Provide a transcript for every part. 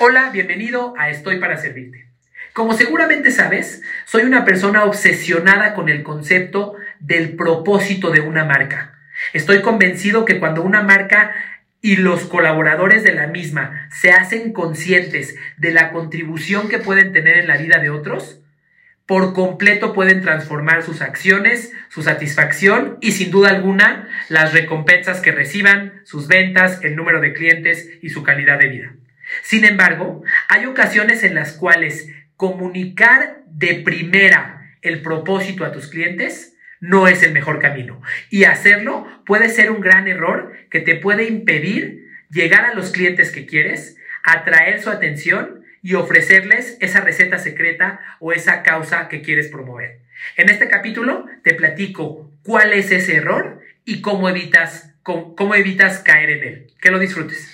Hola, bienvenido a Estoy para Servirte. Como seguramente sabes, soy una persona obsesionada con el concepto del propósito de una marca. Estoy convencido que cuando una marca y los colaboradores de la misma se hacen conscientes de la contribución que pueden tener en la vida de otros, por completo pueden transformar sus acciones, su satisfacción y sin duda alguna las recompensas que reciban, sus ventas, el número de clientes y su calidad de vida. Sin embargo, hay ocasiones en las cuales comunicar de primera el propósito a tus clientes no es el mejor camino. Y hacerlo puede ser un gran error que te puede impedir llegar a los clientes que quieres, atraer su atención y ofrecerles esa receta secreta o esa causa que quieres promover. En este capítulo te platico cuál es ese error y cómo evitas, cómo, evitas caer en él. Que lo disfrutes.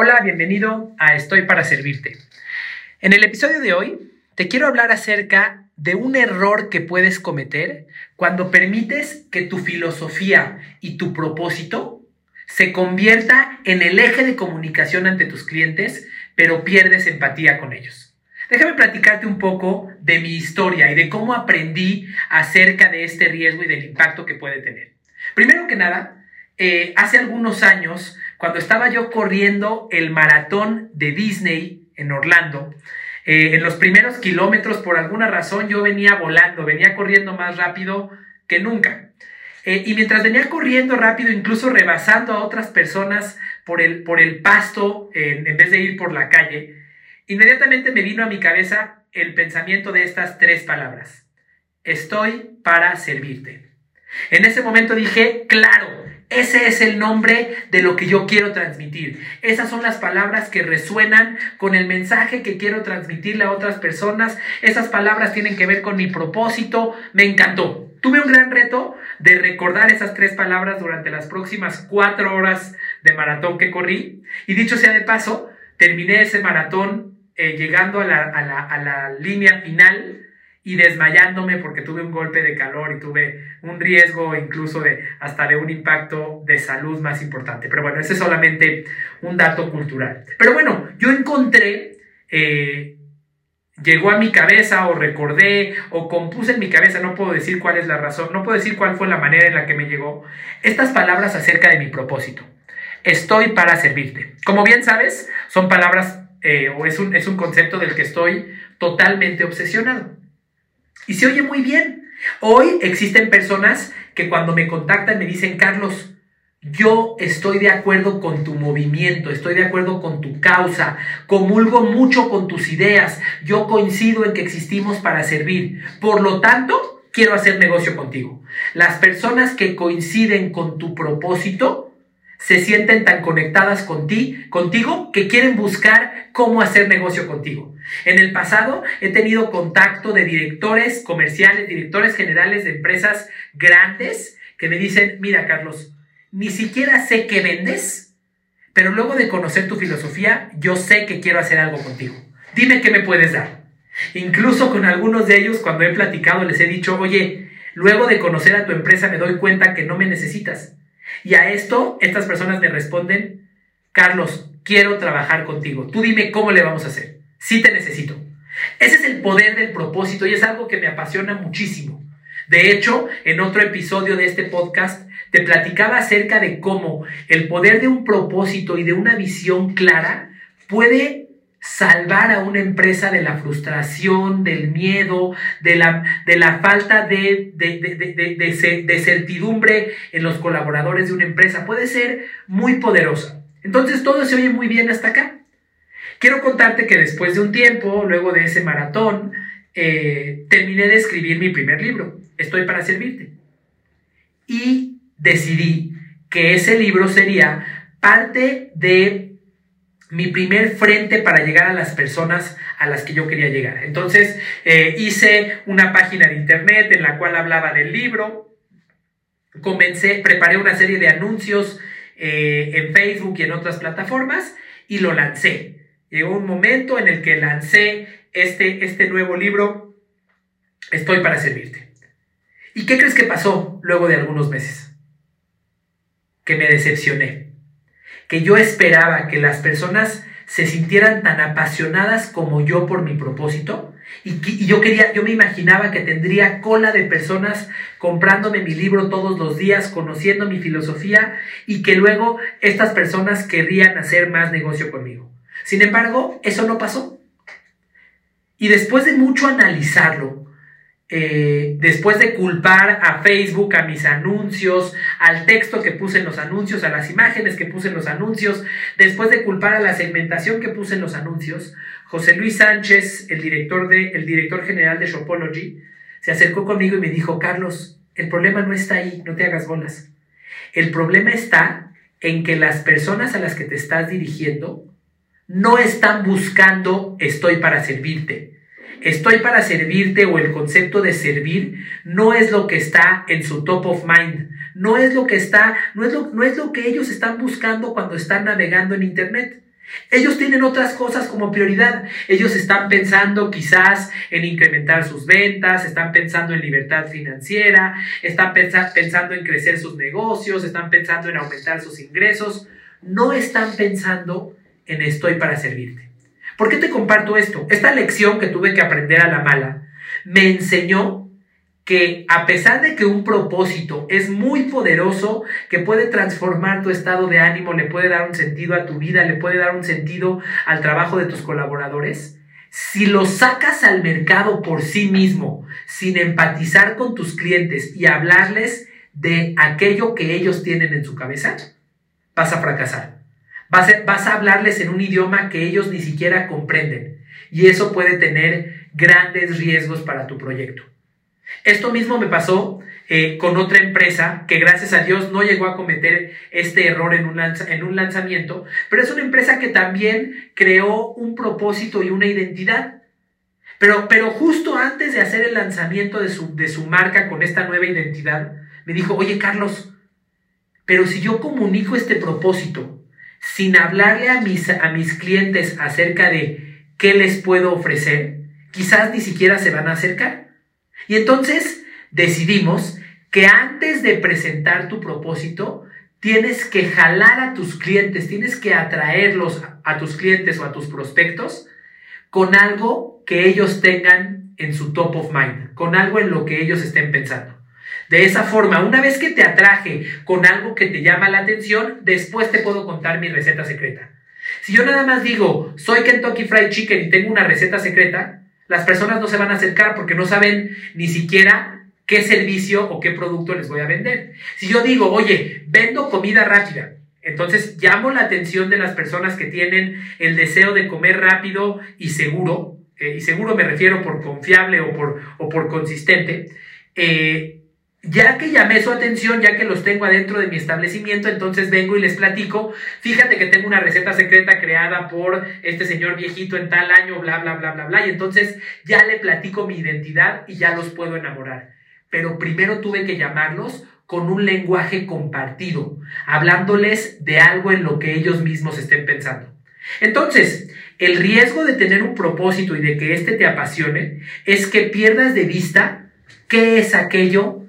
Hola, bienvenido a Estoy para Servirte. En el episodio de hoy te quiero hablar acerca de un error que puedes cometer cuando permites que tu filosofía y tu propósito se convierta en el eje de comunicación ante tus clientes, pero pierdes empatía con ellos. Déjame platicarte un poco de mi historia y de cómo aprendí acerca de este riesgo y del impacto que puede tener. Primero que nada, eh, hace algunos años cuando estaba yo corriendo el maratón de Disney en Orlando, eh, en los primeros kilómetros, por alguna razón, yo venía volando, venía corriendo más rápido que nunca. Eh, y mientras venía corriendo rápido, incluso rebasando a otras personas por el, por el pasto, en vez de ir por la calle, inmediatamente me vino a mi cabeza el pensamiento de estas tres palabras. Estoy para servirte. En ese momento dije, claro, ese es el nombre de lo que yo quiero transmitir. Esas son las palabras que resuenan con el mensaje que quiero transmitirle a otras personas. Esas palabras tienen que ver con mi propósito. Me encantó. Tuve un gran reto de recordar esas tres palabras durante las próximas cuatro horas de maratón que corrí. Y dicho sea de paso, terminé ese maratón eh, llegando a la, a la línea final y desmayándome porque tuve un golpe de calor y tuve un riesgo incluso de hasta de un impacto de salud más importante. Pero bueno, ese es solamente un dato cultural. Pero bueno, yo encontré, eh, llegó a mi cabeza o recordé o compuse en mi cabeza, no puedo decir cuál es la razón, no puedo decir cuál fue la manera en la que me llegó, estas palabras acerca de mi propósito. Estoy para servirte. Como bien sabes, son palabras eh, o es un, es un concepto del que estoy totalmente obsesionado. Y se oye muy bien. Hoy existen personas que cuando me contactan me dicen, Carlos, yo estoy de acuerdo con tu movimiento, estoy de acuerdo con tu causa, comulgo mucho con tus ideas, yo coincido en que existimos para servir. Por lo tanto, quiero hacer negocio contigo. Las personas que coinciden con tu propósito se sienten tan conectadas con ti, contigo que quieren buscar cómo hacer negocio contigo. En el pasado he tenido contacto de directores comerciales, directores generales de empresas grandes que me dicen, mira Carlos, ni siquiera sé qué vendes, pero luego de conocer tu filosofía, yo sé que quiero hacer algo contigo. Dime qué me puedes dar. Incluso con algunos de ellos, cuando he platicado, les he dicho, oye, luego de conocer a tu empresa me doy cuenta que no me necesitas y a esto, estas personas me responden, Carlos, quiero trabajar contigo. Tú dime cómo le vamos a hacer. Sí te necesito. Ese es el poder del propósito y es algo que me apasiona muchísimo. De hecho, en otro episodio de este podcast, te platicaba acerca de cómo el poder de un propósito y de una visión clara puede salvar a una empresa de la frustración, del miedo, de la, de la falta de, de, certidumbre en los colaboradores de una empresa. Puede ser muy poderosa. Entonces todo se oye muy bien hasta acá. Quiero contarte que después de un tiempo, luego de ese maratón, eh, terminé de escribir mi primer libro, Estoy para servirte. Y decidí que ese libro sería parte de mi primer frente para llegar a las personas a las que yo quería llegar. Entonces eh, hice una página de internet en la cual hablaba del libro, comencé, preparé una serie de anuncios eh, en Facebook y en otras plataformas y lo lancé. Llegó un momento en el que lancé este, este nuevo libro, Estoy para servirte. ¿Y qué crees que pasó luego de algunos meses? Que me decepcioné que yo esperaba que las personas se sintieran tan apasionadas como yo por mi propósito. Y, yo quería, yo me imaginaba que tendría cola de personas comprándome mi libro todos los días, conociendo mi filosofía y que luego estas personas querrían hacer más negocio conmigo. Sin embargo, eso no pasó. Y después de mucho analizarlo, eh, después de culpar a Facebook, a mis anuncios, al texto que puse en los anuncios, a las imágenes que puse en los anuncios, después de culpar a la segmentación que puse en los anuncios, José Luis Sánchez, el director, de, el director general de Shopology, se acercó conmigo y me dijo, Carlos, el problema no está ahí, no te hagas bolas. El problema está en que las personas a las que te estás dirigiendo no están buscando estoy para servirte estoy para servirte o el concepto de servir no es lo que está en su top of mind, no es lo que está, no es lo, no es lo que ellos están buscando cuando están navegando en Internet. Ellos tienen otras cosas como prioridad. Ellos están pensando quizás en incrementar sus ventas, están pensando en libertad financiera, están pensando en crecer sus negocios, están pensando en aumentar sus ingresos. No están pensando en estoy para servirte. ¿Por qué te comparto esto? Esta lección que tuve que aprender a la mala me enseñó que a pesar de que un propósito es muy poderoso, que puede transformar tu estado de ánimo, le puede dar un sentido a tu vida, le puede dar un sentido al trabajo de tus colaboradores, si lo sacas al mercado por sí mismo, sin empatizar con tus clientes y hablarles de aquello que ellos tienen en su cabeza, vas a fracasar. Vas a, hablarles en un idioma que ellos ni siquiera comprenden y eso puede tener grandes riesgos para tu proyecto. Esto mismo me pasó eh, con otra empresa que gracias a Dios no llegó a cometer este error en un, en un lanzamiento, pero es una empresa que también creó un propósito y una identidad. Pero, pero justo antes de hacer el lanzamiento de su, de su marca con esta nueva identidad, me dijo, oye Carlos, pero si yo comunico este propósito sin hablarle a mis, a mis clientes acerca de qué les puedo ofrecer, quizás ni siquiera se van a acercar. Y entonces decidimos que antes de presentar tu propósito, tienes que jalar a tus clientes, tienes que atraerlos a tus clientes o a tus prospectos con algo que ellos tengan en su top of mind, con algo en lo que ellos estén pensando. De esa forma, una vez que te atraje con algo que te llama la atención, después te puedo contar mi receta secreta. Si yo nada más digo, soy Kentucky Fried Chicken y tengo una receta secreta, las personas no se van a acercar porque no saben ni siquiera qué servicio o qué producto les voy a vender. Si yo digo, oye, vendo comida rápida, entonces llamo la atención de las personas que tienen el deseo de comer rápido y seguro, eh, y seguro me refiero por confiable o por, o por consistente, eh, ya que llamé su atención, ya que los tengo adentro de mi establecimiento, entonces vengo y les platico, fíjate que tengo una receta secreta creada por este señor viejito en tal año, bla, bla, bla, bla, bla, y entonces ya le platico mi identidad y ya los puedo enamorar. Pero primero tuve que llamarlos con un lenguaje compartido, hablándoles de algo en lo que ellos mismos estén pensando. Entonces, el riesgo de tener un propósito y de que éste te apasione es que pierdas de vista qué es aquello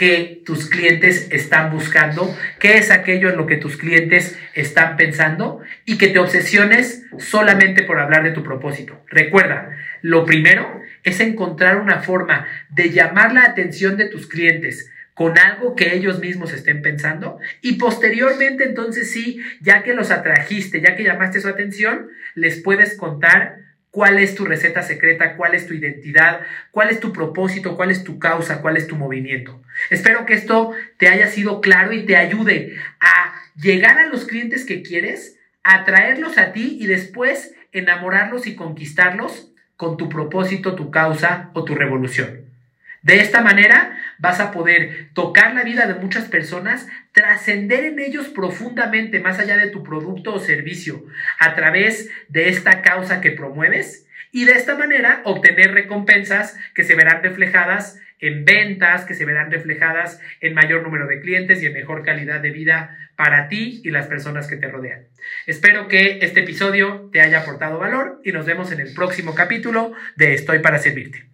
que tus clientes están buscando, qué es aquello en lo que tus clientes están pensando y que te obsesiones solamente por hablar de tu propósito. Recuerda, lo primero es encontrar una forma de llamar la atención de tus clientes con algo que ellos mismos estén pensando y posteriormente entonces sí, ya que los atrajiste, ya que llamaste su atención, les puedes contar cuál es tu receta secreta, cuál es tu identidad, cuál es tu propósito, cuál es tu causa, cuál es tu movimiento. Espero que esto te haya sido claro y te ayude a llegar a los clientes que quieres, atraerlos a ti y después enamorarlos y conquistarlos con tu propósito, tu causa o tu revolución. De esta manera vas a poder tocar la vida de muchas personas, trascender en ellos profundamente más allá de tu producto o servicio a través de esta causa que promueves y de esta manera obtener recompensas que se verán reflejadas en ventas, que se verán reflejadas en mayor número de clientes y en mejor calidad de vida para ti y las personas que te rodean. Espero que este episodio te haya aportado valor y nos vemos en el próximo capítulo de Estoy para Servirte.